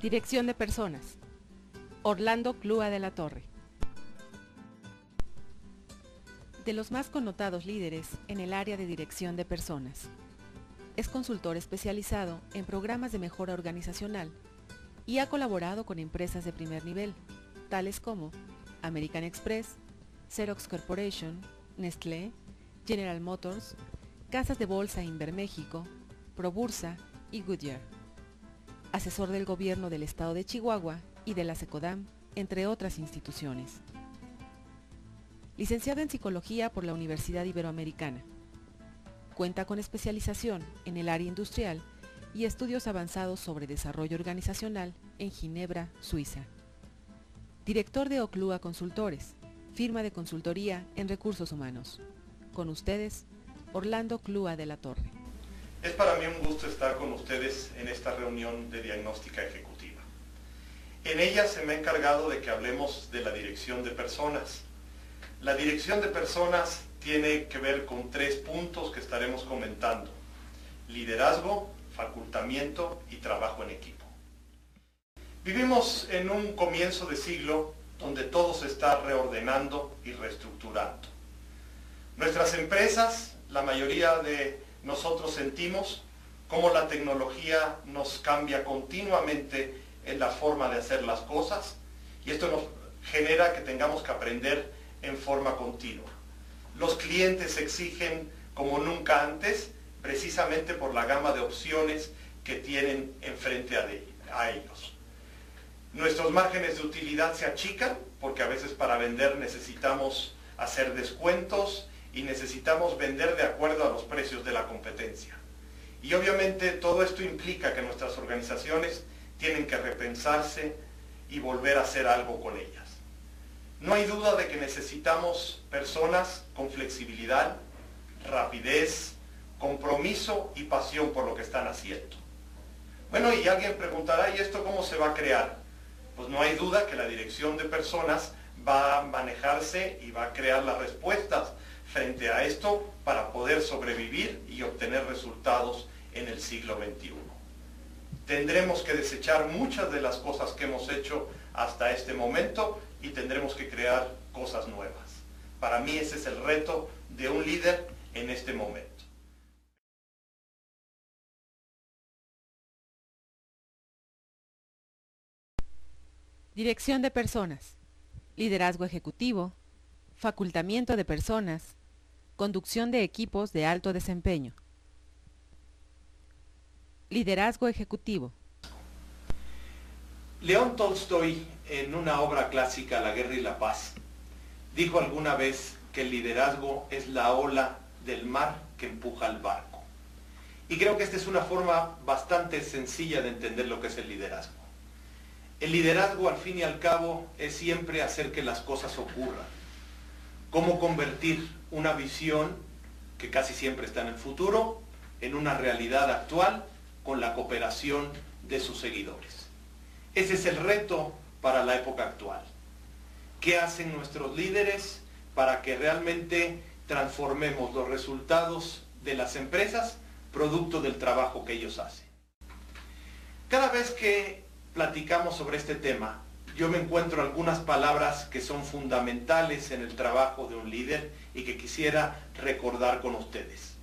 Dirección de Personas. Orlando Clua de la Torre. De los más connotados líderes en el área de dirección de personas. Es consultor especializado en programas de mejora organizacional y ha colaborado con empresas de primer nivel, tales como American Express, Xerox Corporation, Nestlé, General Motors, Casas de Bolsa Inver México, Probursa y Goodyear. Asesor del gobierno del estado de Chihuahua y de la SECODAM, entre otras instituciones. Licenciado en Psicología por la Universidad Iberoamericana. Cuenta con especialización en el área industrial y estudios avanzados sobre desarrollo organizacional en Ginebra, Suiza. Director de Oclua Consultores, firma de consultoría en recursos humanos. Con ustedes, Orlando Clua de la Torre. Es para mí un gusto estar con ustedes en esta reunión de diagnóstica ejecutiva. En ella se me ha encargado de que hablemos de la dirección de personas. La dirección de personas tiene que ver con tres puntos que estaremos comentando. Liderazgo, facultamiento y trabajo en equipo. Vivimos en un comienzo de siglo donde todo se está reordenando y reestructurando. Nuestras empresas, la mayoría de nosotros sentimos cómo la tecnología nos cambia continuamente en la forma de hacer las cosas y esto nos genera que tengamos que aprender en forma continua. Los clientes exigen como nunca antes precisamente por la gama de opciones que tienen enfrente a, ellos. Nuestros márgenes de utilidad se achican porque a veces para vender necesitamos hacer descuentos y necesitamos vender de acuerdo a los precios de la competencia. Y obviamente todo esto implica que nuestras organizaciones tienen que repensarse y volver a hacer algo con ellas. No hay duda de que necesitamos personas con flexibilidad, rapidez, compromiso y pasión por lo que están haciendo. Bueno, y alguien preguntará, ¿y esto cómo se va a crear? Pues no hay duda que la dirección de personas va a manejarse y va a crear las respuestas frente a esto para poder sobrevivir y obtener resultados en el siglo XXI. Tendremos que desechar muchas de las cosas que hemos hecho hasta este momento y tendremos que crear cosas nuevas. Para mí ese es el reto de un líder en este momento. Dirección de personas, liderazgo ejecutivo, facultamiento de personas, conducción de equipos de alto desempeño. Liderazgo ejecutivo. León Tolstoy, en una obra clásica, La guerra y la paz, dijo alguna vez que el liderazgo es la ola del mar que empuja al barco. Y creo que esta es una forma bastante sencilla de entender lo que es el liderazgo. El liderazgo al fin y al cabo es siempre hacer que las cosas ocurran. Cómo convertir una visión que casi siempre está en el futuro en una realidad actual con la cooperación de sus seguidores. Ese es el reto para la época actual. ¿Qué hacen nuestros líderes para que realmente transformemos los resultados de las empresas producto del trabajo que ellos hacen? Cada vez que platicamos sobre este tema, yo me encuentro algunas palabras que son fundamentales en el trabajo de un líder y que quisiera recordar con ustedes.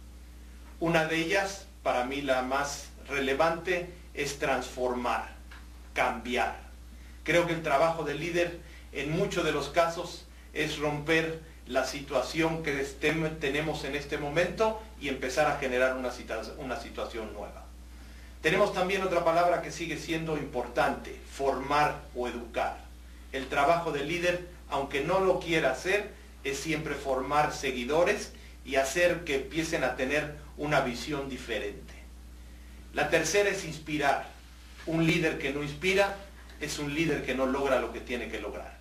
Una de ellas, para mí la más relevante, es transformar, cambiar. Creo que el trabajo del líder en muchos de los casos es romper la situación que tenemos en este momento y empezar a generar una, situación nueva. Tenemos también otra palabra que sigue siendo importante, formar o educar. El trabajo del líder, aunque no lo quiera hacer, es siempre formar seguidores y hacer que empiecen a tener una visión diferente. La tercera es inspirar. Un líder que no inspira es un líder que no logra lo que tiene que lograr.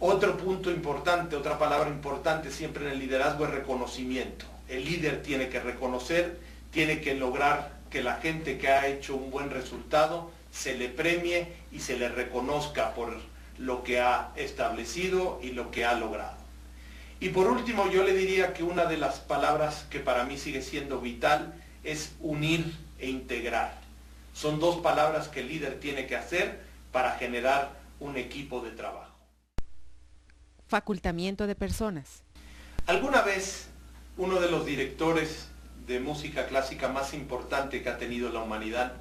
Otro punto importante, otra palabra importante siempre en el liderazgo es reconocimiento. El líder tiene que reconocer, tiene que lograr que la gente que ha hecho un buen resultado se le premie y se le reconozca por lo que ha establecido y lo que ha logrado. Y por último, yo le diría que una de las palabras que para mí sigue siendo vital es unir e integrar. Son dos palabras que el líder tiene que hacer para generar un equipo de trabajo. Facultamiento de personas. Alguna vez uno de los directores de música clásica más importante que ha tenido la humanidad,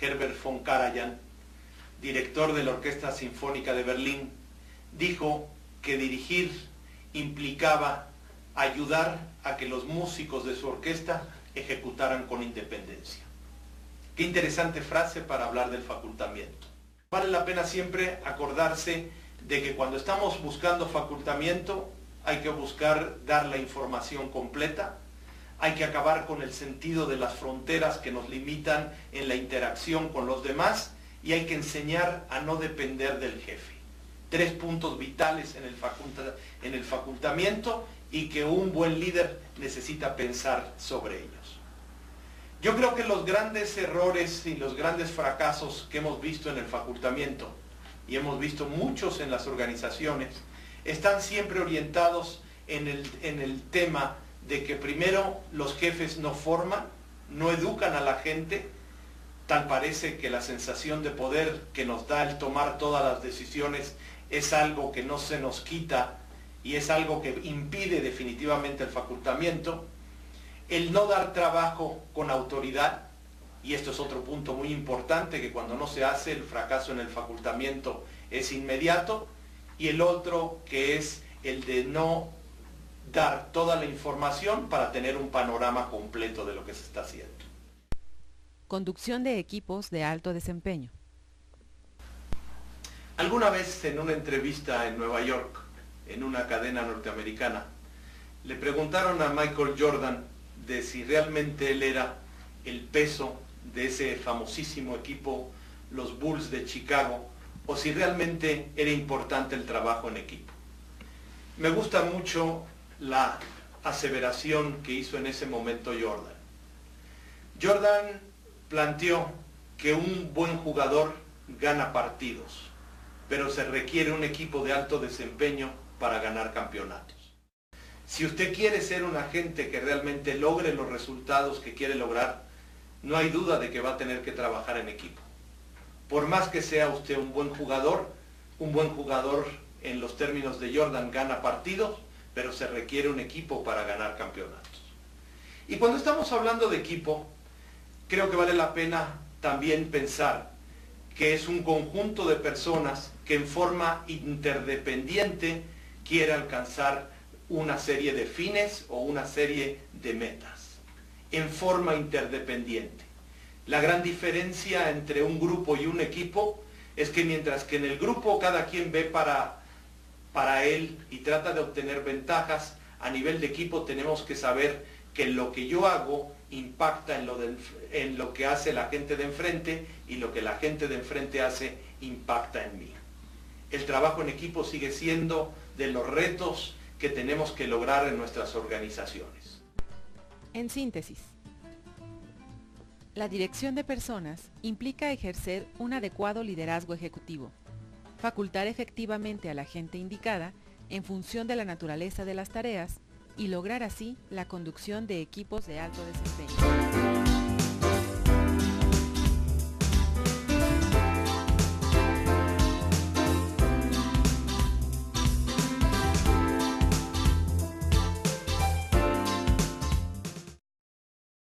Herbert von Karajan, director de la Orquesta Sinfónica de Berlín, dijo que dirigir implicaba ayudar a que los músicos de su orquesta ejecutaran con independencia. Qué interesante frase para hablar del facultamiento. Vale la pena siempre acordarse de que cuando estamos buscando facultamiento hay que buscar dar la información completa, hay que acabar con el sentido de las fronteras que nos limitan en la interacción con los demás y hay que enseñar a no depender del jefe. Tres puntos vitales en el, en el facultamiento y que un buen líder necesita pensar sobre ellos. Yo creo que los grandes errores y los grandes fracasos que hemos visto en el facultamiento, y hemos visto muchos en las organizaciones, están siempre orientados en el, en el tema de que primero los jefes no forman, no educan a la gente, tal parece que la sensación de poder que nos da el tomar todas las decisiones es algo que no se nos quita y es algo que impide definitivamente el facultamiento. El no dar trabajo con autoridad, y esto es otro punto muy importante, que cuando no se hace el fracaso en el facultamiento es inmediato, y el otro que es el de no dar toda la información para tener un panorama completo de lo que se está haciendo. Conducción de equipos de alto desempeño. Alguna vez en una entrevista en Nueva York, en una cadena norteamericana, le preguntaron a Michael Jordan de si realmente él era el peso de ese famosísimo equipo, los Bulls de Chicago, o si realmente era importante el trabajo en equipo. Me gusta mucho la aseveración que hizo en ese momento Jordan. Jordan planteó que un buen jugador gana partidos, pero se requiere un equipo de alto desempeño para ganar campeonatos. Si usted quiere ser un agente que realmente logre los resultados que quiere lograr, no hay duda de que va a tener que trabajar en equipo. Por más que sea usted un buen jugador, un buen jugador en los términos de Jordan gana partidos, pero se requiere un equipo para ganar campeonatos. Y cuando estamos hablando de equipo, creo que vale la pena también pensar que es un conjunto de personas que en forma interdependiente quiere alcanzar una serie de fines o una serie de metas, en forma interdependiente. La gran diferencia entre un grupo y un equipo es que mientras que en el grupo cada quien ve para para él y trata de obtener ventajas, a nivel de equipo tenemos que saber que lo que yo hago impacta en lo, en lo que hace la gente de enfrente y lo que la gente de enfrente hace impacta en mí. El trabajo en equipo sigue siendo de los retos que tenemos que lograr en nuestras organizaciones. En síntesis, la dirección de personas implica ejercer un adecuado liderazgo ejecutivo facultar efectivamente a la gente indicada en función de la naturaleza de las tareas y lograr así la conducción de equipos de alto desempeño.